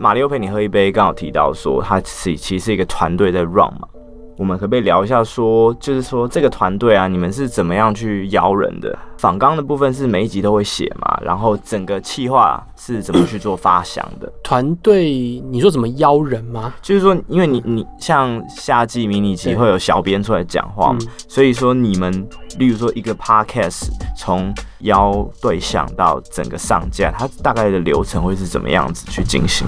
马力欧陪你喝一杯，刚好提到说他是其实是一个团队在 run 嘛。我们可不可以聊一下说，就是说这个团队啊，你们是怎么样去邀人的？访纲的部分是每一集都会写嘛，然后整个企划是怎么去做发想的？团队，你说怎么邀人吗？就是说，因为你你像夏季迷你集会有小编出来讲话嘛，嗯、所以说你们例如说一个 podcast 从邀对象到整个上架，它大概的流程会是怎么样子去进行？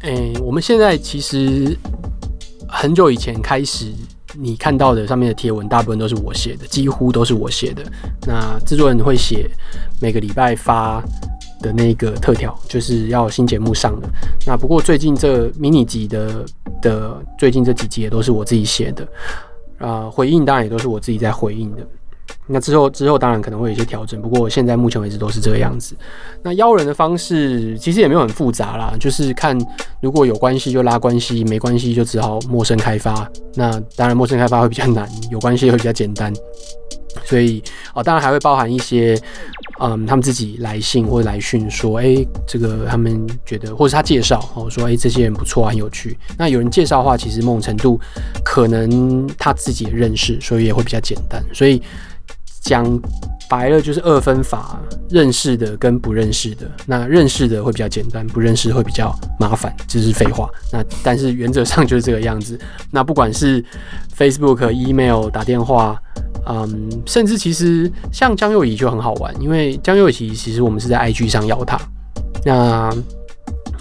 哎、欸，我们现在其实。很久以前开始，你看到的上面的贴文，大部分都是我写的，几乎都是我写的。那制作人会写每个礼拜发的那个特条，就是要新节目上的。那不过最近这迷你集的的最近这几集也都是我自己写的，啊、回应当然也都是我自己在回应的。那之后之后当然可能会有一些调整，不过现在目前为止都是这个样子。那邀人的方式其实也没有很复杂啦，就是看如果有关系就拉关系，没关系就只好陌生开发。那当然陌生开发会比较难，有关系会比较简单。所以哦，当然还会包含一些嗯，他们自己来信或者来讯说，哎、这个他们觉得，或者他介绍哦，说哎、这些人不错啊，很有趣。那有人介绍的话，其实某种程度可能他自己也认识，所以也会比较简单。所以。讲白了就是二分法，认识的跟不认识的。那认识的会比较简单，不认识会比较麻烦，这是废话。那但是原则上就是这个样子。那不管是 Facebook、Email、打电话，嗯，甚至其实像江右仪就很好玩，因为江右仪其实我们是在 IG 上邀他。那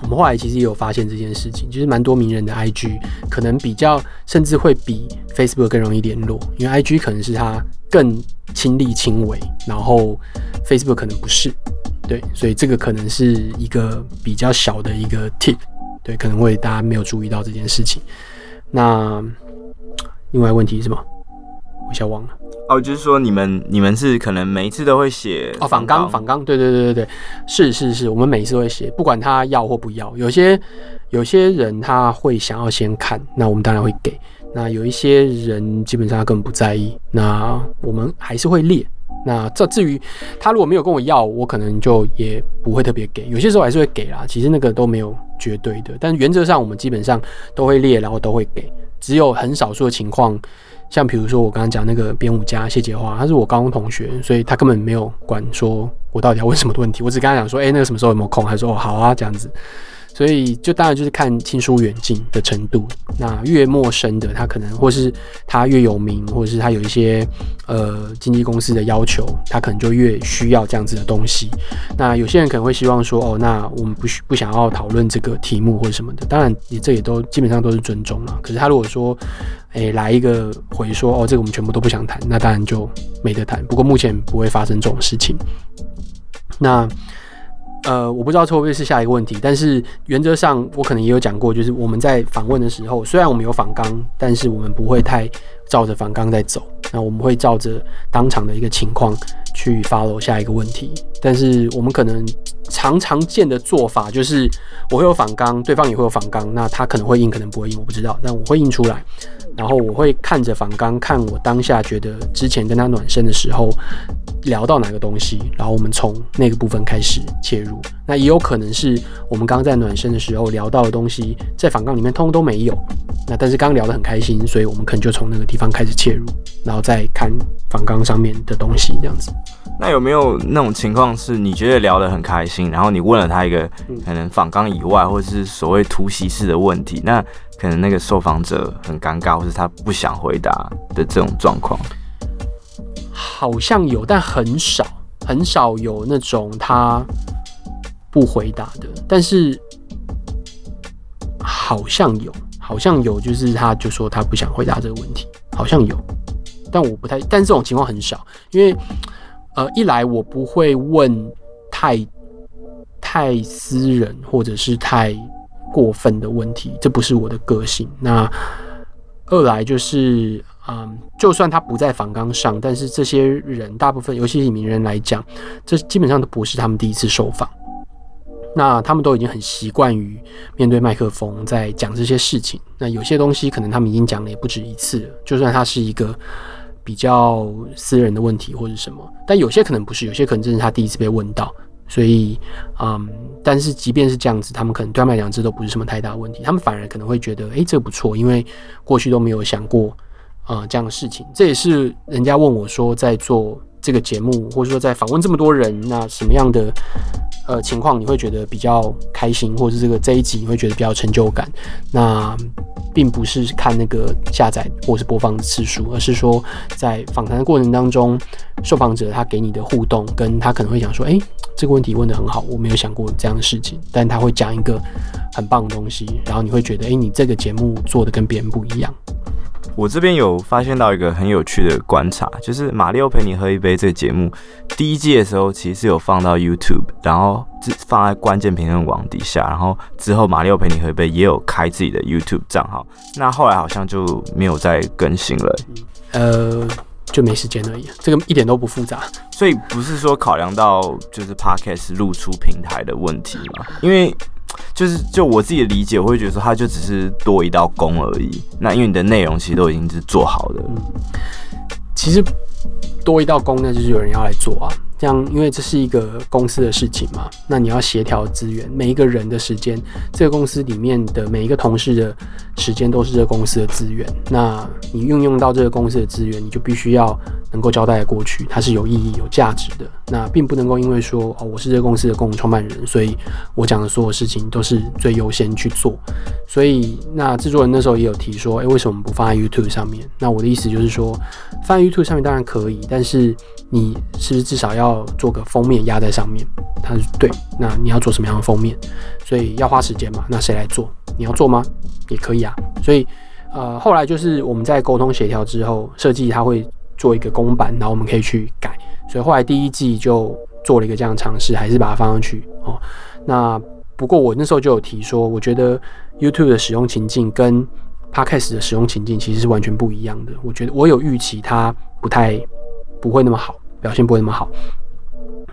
我们后来其实也有发现这件事情，就是蛮多名人的 IG 可能比较甚至会比 Facebook 更容易联络，因为 IG 可能是他更亲力亲为，然后 Facebook 可能不是，对，所以这个可能是一个比较小的一个 tip，对，可能会大家没有注意到这件事情。那另外问题是什么？我一下忘了。哦，就是说你们你们是可能每一次都会写哦，仿纲仿纲，对对对对对，是是是，我们每一次都会写，不管他要或不要。有些有些人他会想要先看，那我们当然会给。那有一些人基本上他根本不在意，那我们还是会列。那这至于他如果没有跟我要，我可能就也不会特别给。有些时候还是会给啦，其实那个都没有绝对的，但原则上我们基本上都会列，然后都会给。只有很少数的情况，像比如说我刚刚讲那个编舞家谢杰华，他是我高中同学，所以他根本没有管说我到底要问什么问题，我只跟他讲说，哎、那个什么时候有没有空？他说哦，好啊，这样子。所以就当然就是看亲疏远近的程度，那越陌生的他可能，或是他越有名，或者是他有一些呃经纪公司的要求，他可能就越需要这样子的东西。那有些人可能会希望说，哦，那我们不需不想要讨论这个题目或者什么的，当然你这也都基本上都是尊重了。可是他如果说，哎、欸，来一个回说，哦，这个我们全部都不想谈，那当然就没得谈。不过目前不会发生这种事情。那。呃，我不知道会不会是下一个问题，但是原则上我可能也有讲过，就是我们在访问的时候，虽然我们有访纲，但是我们不会太照着访纲在走，那我们会照着当场的一个情况去 follow 下一个问题。但是我们可能常常见的做法就是，我会有反刚，对方也会有反刚，那他可能会硬，可能不会硬，我不知道，但我会硬出来。然后我会看着反刚，看我当下觉得之前跟他暖身的时候聊到哪个东西，然后我们从那个部分开始切入。那也有可能是我们刚刚在暖身的时候聊到的东西，在访纲里面通通都没有。那但是刚刚聊得很开心，所以我们可能就从那个地方开始切入，然后再看访纲上面的东西这样子。那有没有那种情况是你觉得聊得很开心，然后你问了他一个可能访纲以外，或者是所谓突袭式的问题，那可能那个受访者很尴尬，或是他不想回答的这种状况？好像有，但很少，很少有那种他不回答的。但是好像有，好像有，就是他就说他不想回答这个问题，好像有，但我不太，但这种情况很少，因为。呃，一来我不会问太太私人或者是太过分的问题，这不是我的个性。那二来就是，嗯，就算他不在访纲上，但是这些人大部分，尤其是名人来讲，这基本上都不是他们第一次受访。那他们都已经很习惯于面对麦克风在讲这些事情。那有些东西可能他们已经讲了也不止一次了，就算他是一个。比较私人的问题或者什么，但有些可能不是，有些可能真是他第一次被问到，所以，嗯，但是即便是这样子，他们可能对他们来讲这都不是什么太大问题，他们反而可能会觉得，诶、这不错，因为过去都没有想过，呃，这样的事情。这也是人家问我说，在做这个节目，或者说在访问这么多人，那什么样的呃情况你会觉得比较开心，或者是这个这一集你会觉得比较成就感？那并不是看那个下载或是播放的次数，而是说在访谈的过程当中，受访者他给你的互动，跟他可能会想说，诶、这个问题问得很好，我没有想过这样的事情，但他会讲一个很棒的东西，然后你会觉得，哎，你这个节目做的跟别人不一样。我这边有发现到一个很有趣的观察，就是《马里奥陪你喝一杯》这个节目第一季的时候，其实是有放到 YouTube，然后放在关键评论网底下，然后之后《马里奥陪你喝一杯》也有开自己的 YouTube 账号，那后来好像就没有再更新了。呃。就没时间而已，这个一点都不复杂，所以不是说考量到就是 Podcast 露出平台的问题嘛？因为就是就我自己的理解，我会觉得说它就只是多一道工而已。那因为你的内容其实都已经是做好的，嗯，其实多一道工，那就是有人要来做啊。这样，因为这是一个公司的事情嘛，那你要协调资源，每一个人的时间，这个公司里面的每一个同事的时间都是这个公司的资源。那你运用到这个公司的资源，你就必须要能够交代过去，它是有意义、有价值的。那并不能够因为说哦，我是这个公司的共同创办人，所以我讲的所有事情都是最优先去做。所以那制作人那时候也有提说，哎，为什么不放在 YouTube 上面？那我的意思就是说，放在 YouTube 上面当然可以，但是你是不是至少要做个封面压在上面，他说对，那你要做什么样的封面？所以要花时间嘛？那谁来做？你要做吗？也可以啊。所以呃，后来就是我们在沟通协调之后，设计他会做一个公版，然后我们可以去改。所以后来第一季就做了一个这样尝试，还是把它放上去哦。那不过我那时候就有提说，我觉得 YouTube 的使用情境跟 Podcast 的使用情境其实是完全不一样的。我觉得我有预期它不太不会那么好，表现不会那么好。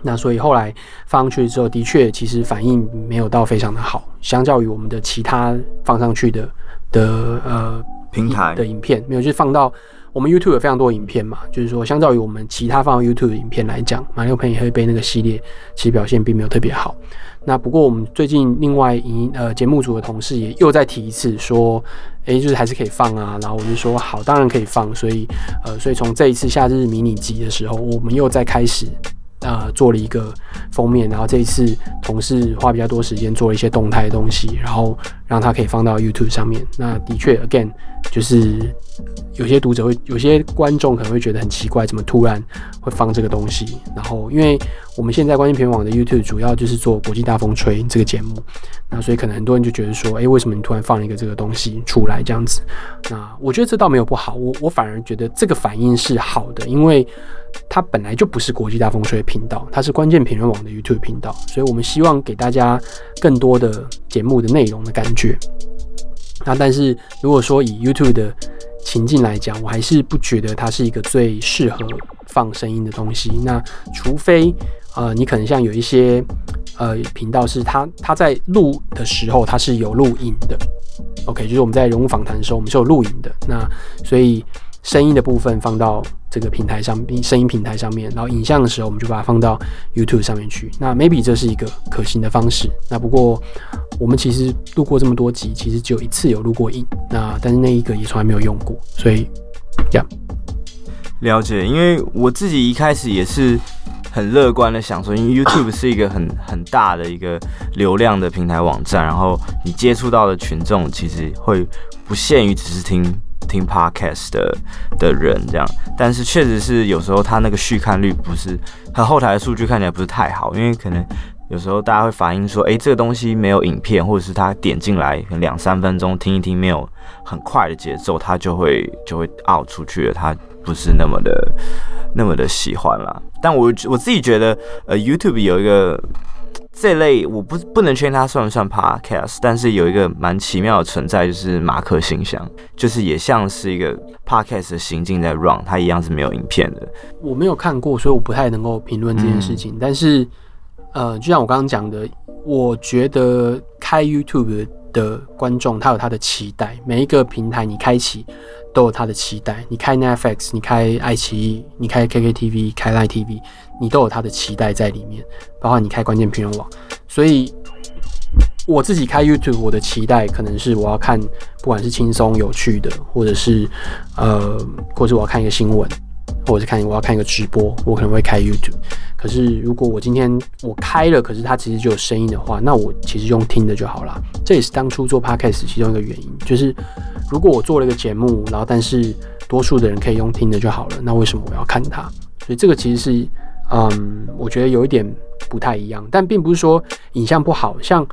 那所以后来放上去之后，的确其实反应没有到非常的好，相较于我们的其他放上去的的呃平台的影片，没有就是放到我们 YouTube 有非常多影片嘛，就是说相较于我们其他放 YouTube 的影片来讲，马力欧陪你喝一杯那个系列其实表现并没有特别好。那不过我们最近另外一呃节目组的同事也又再提一次说，哎、欸，就是还是可以放啊，然后我就说好，当然可以放。所以呃，所以从这一次夏日迷你集的时候，我们又再开始。呃，做了一个封面，然后这一次同事花比较多时间做了一些动态的东西，然后让它可以放到 YouTube 上面。那的确，again，就是有些读者会，有些观众可能会觉得很奇怪，怎么突然会放这个东西？然后，因为我们现在关键评网的 YouTube 主要就是做国际大风吹这个节目，那所以可能很多人就觉得说，哎，为什么你突然放了一个这个东西出来这样子？那我觉得这倒没有不好，我我反而觉得这个反应是好的，因为。它本来就不是国际大风吹频道，它是关键评论网的 YouTube 频道，所以我们希望给大家更多的节目的内容的感觉。那但是如果说以 YouTube 的情境来讲，我还是不觉得它是一个最适合放声音的东西。那除非呃，你可能像有一些呃频道是它它在录的时候它是有录影的，OK，就是我们在人物访谈的时候我们是有录影的，那所以。声音的部分放到这个平台上，声音平台上面，然后影像的时候，我们就把它放到 YouTube 上面去。那 maybe 这是一个可行的方式。那不过我们其实录过这么多集，其实只有一次有录过影，那但是那一个也从来没有用过，所以这样。了解，因为我自己一开始也是很乐观的想说，因为 YouTube 是一个很 很大的一个流量的平台网站，然后你接触到的群众其实会不限于只是听。听 podcast 的的人这样，但是确实是有时候他那个续看率不是，他后台的数据看起来不是太好，因为可能有时候大家会反映说，诶，这个东西没有影片，或者是他点进来两三分钟听一听，没有很快的节奏，他就会就会 out 出去了，他不是那么的那么的喜欢啦。但我我自己觉得，呃，YouTube 有一个。这类我不不能确定它算不算 podcast，但是有一个蛮奇妙的存在，就是马克信箱，就是也像是一个 podcast 的行径在 run，它一样是没有影片的。我没有看过，所以我不太能够评论这件事情。嗯、但是呃，就像我刚刚讲的，我觉得开 YouTube 的观众他有他的期待，每一个平台你开启都有他的期待。你开 Netflix，你开爱奇艺，你开 KKTV，开 Line TV，你都有他的期待在里面，包括你开关键评论网。所以我自己开 YouTube，我的期待可能是我要看，不管是轻松有趣的，或者是呃，或者我要看一个新闻。或者是看我要看一个直播，我可能会开 YouTube。可是如果我今天我开了，可是它其实就有声音的话，那我其实用听的就好了。这也是当初做 Podcast 其中一个原因，就是如果我做了一个节目，然后但是多数的人可以用听的就好了，那为什么我要看它？所以这个其实是，嗯，我觉得有一点不太一样，但并不是说影像不好。像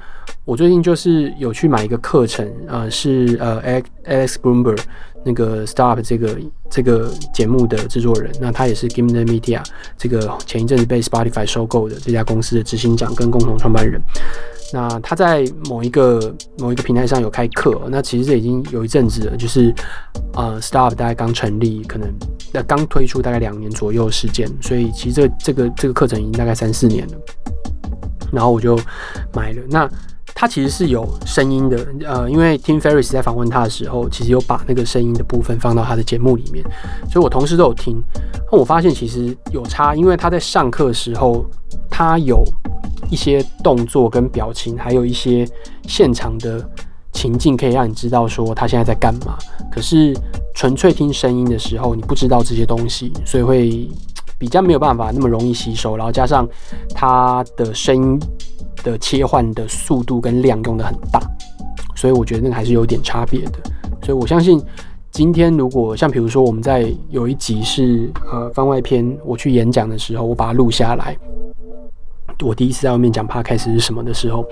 我最近就是有去买一个课程，呃，是呃 Alex blumber。那个 Startup 这个这个节目的制作人，那他也是 Gimlet Media 这个前一阵子被 Spotify 收购的这家公司的执行长跟共同创办人。那他在某一个某一个平台上有开课，那其实这已经有一阵子了，就是呃 Startup 大概刚成立，可能那刚推出大概两年左右时间，所以其实这这个这个课程已经大概三四年了。然后我就买了那。他其实是有声音的，呃，因为 Tim Ferris 在访问他的时候，其实有把那个声音的部分放到他的节目里面，所以我同时都有听。那我发现其实有差，因为他在上课时候，他有一些动作跟表情，还有一些现场的情境，可以让你知道说他现在在干嘛。可是纯粹听声音的时候，你不知道这些东西，所以会比较没有办法那么容易吸收。然后加上他的声音。的切换的速度跟量用得很大，所以我觉得那个还是有点差别的。所以我相信今天如果像比如说我们在有一集是呃番外篇，我去演讲的时候，我把它录下来。我第一次在外面讲 Podcast 是什么的时候，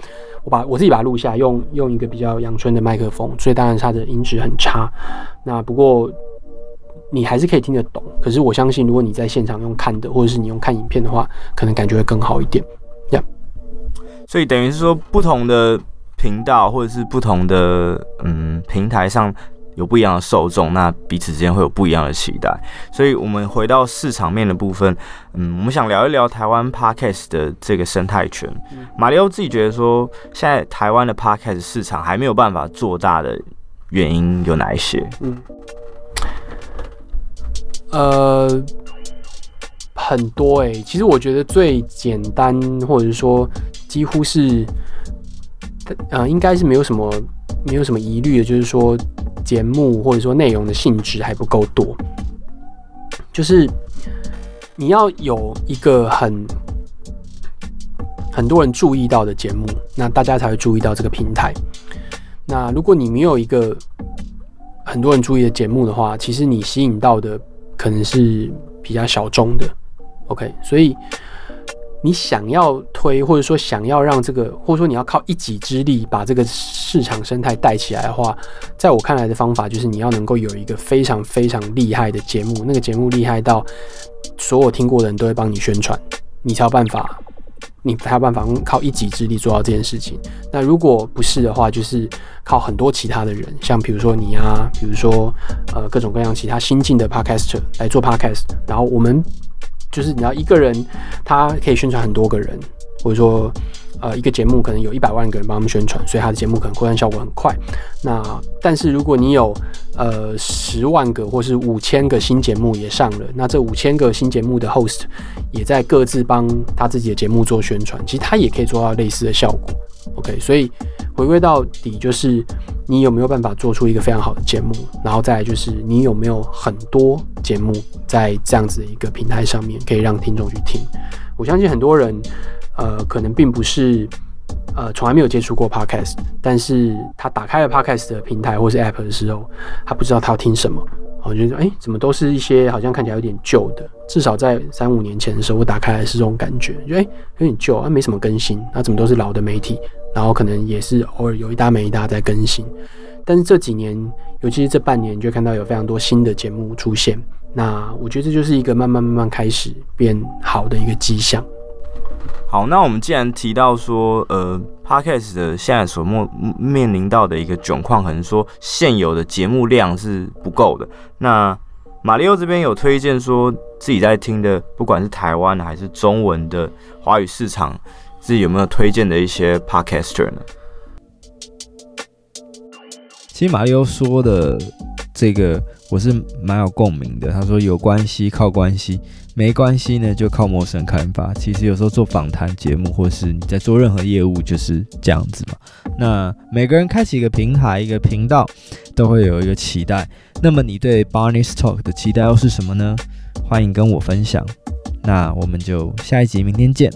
我把我自己把它录下来，用用一个比较阳春的麦克风，所以当然它的音质很差。那不过你还是可以听得懂。可是我相信，如果你在现场用看的，或者是你用看影片的话，可能感觉会更好一点。所以等于是说，不同的频道或者是不同的嗯平台上有不一样的受众，那彼此之间会有不一样的期待。所以我们回到市场面的部分，嗯，我们想聊一聊台湾 Podcast 的这个生态圈。马里欧自己觉得说，现在台湾的 Podcast 市场还没有办法做大的原因有哪一些？嗯，呃。很多诶、欸，其实我觉得最简单，或者是说几乎是，呃，应该是没有什么没有什么疑虑的，就是说节目或者说内容的性质还不够多，就是你要有一个很很多人注意到的节目，那大家才会注意到这个平台。那如果你没有一个很多人注意的节目的话，其实你吸引到的可能是比较小众的。OK，所以你想要推，或者说想要让这个，或者说你要靠一己之力把这个市场生态带起来的话，在我看来的方法就是你要能够有一个非常非常厉害的节目，那个节目厉害到所有听过的人都会帮你宣传，你才有办法，你才有办法靠一己之力做到这件事情。那如果不是的话，就是靠很多其他的人，像比如说你啊，比如说呃各种各样其他新进的 Podcaster 来做 Podcast，然后我们。就是你要一个人，他可以宣传很多个人，或者说，呃，一个节目可能有一百万个人帮他们宣传，所以他的节目可能扩散效果很快。那但是如果你有呃十万个或是五千个新节目也上了，那这五千个新节目的 host 也在各自帮他自己的节目做宣传，其实他也可以做到类似的效果。OK，所以回归到底就是你有没有办法做出一个非常好的节目，然后再来就是你有没有很多节目在这样子的一个平台上面可以让听众去听。我相信很多人，呃，可能并不是呃从来没有接触过 Podcast，但是他打开了 Podcast 的平台或是 App 的时候，他不知道他要听什么。我觉得，哎，怎么都是一些好像看起来有点旧的。至少在三五年前的时候，我打开来是这种感觉，觉得哎有点旧，啊没什么更新。那怎么都是老的媒体，然后可能也是偶尔有一搭没一搭在更新。但是这几年，尤其是这半年，就看到有非常多新的节目出现。那我觉得这就是一个慢慢慢慢开始变好的一个迹象。好，那我们既然提到说，呃，Podcast 的现在所面面临到的一个窘况，可能说现有的节目量是不够的。那马里奥这边有推荐说自己在听的，不管是台湾的还是中文的华语市场自己有没有推荐的一些 podcaster 呢？其实马里奥说的这个我是蛮有共鸣的。他说有关系靠关系，没关系呢就靠陌生开发。其实有时候做访谈节目，或是你在做任何业务，就是这样子嘛。那每个人开启一个平台、一个频道，都会有一个期待。那么你对 Barney's Talk 的期待又是什么呢？欢迎跟我分享。那我们就下一集明天见。